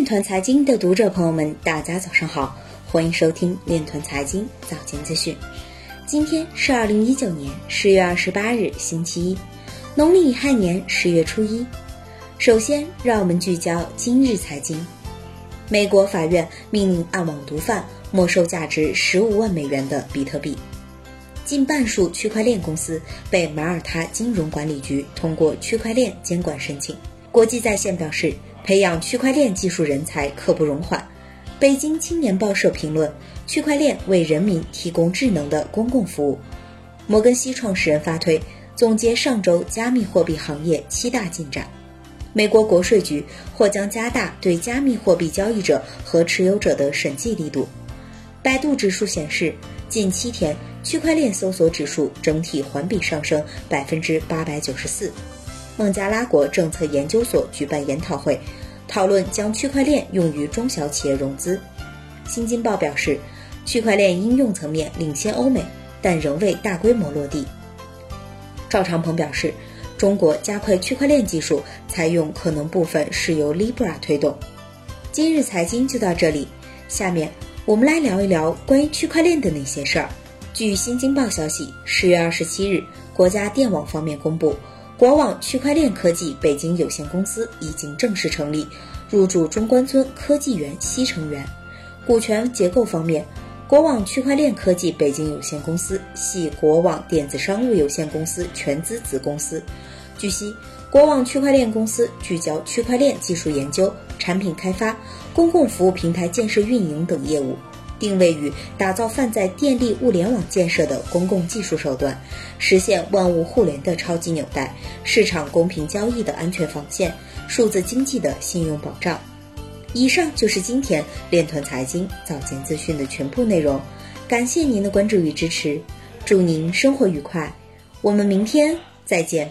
链团财经的读者朋友们，大家早上好，欢迎收听链团财经早间资讯。今天是二零一九年十月二十八日，星期一，农历乙亥年十月初一。首先，让我们聚焦今日财经。美国法院命令暗网毒贩没收价值十五万美元的比特币。近半数区块链公司被马耳他金融管理局通过区块链监管申请。国际在线表示。培养区块链技术人才刻不容缓。北京青年报社评论：区块链为人民提供智能的公共服务。摩根西创始人发推总结上周加密货币行业七大进展。美国国税局或将加大对加密货币交易者和持有者的审计力度。百度指数显示，近七天区块链搜索指数整体环比上升百分之八百九十四。孟加拉国政策研究所举办研讨会，讨论将区块链用于中小企业融资。新京报表示，区块链应用层面领先欧美，但仍未大规模落地。赵长鹏表示，中国加快区块链技术采用可能部分是由 Libra 推动。今日财经就到这里，下面我们来聊一聊关于区块链的那些事儿。据新京报消息，十月二十七日，国家电网方面公布。国网区块链科技北京有限公司已经正式成立，入驻中关村科技园西城园。股权结构方面，国网区块链科技北京有限公司系国网电子商务有限公司全资子公司。据悉，国网区块链公司聚焦区块链技术研究、产品开发、公共服务平台建设运营等业务。定位于打造泛在电力物联网建设的公共技术手段，实现万物互联的超级纽带，市场公平交易的安全防线，数字经济的信用保障。以上就是今天链团财经早间资讯的全部内容，感谢您的关注与支持，祝您生活愉快，我们明天再见。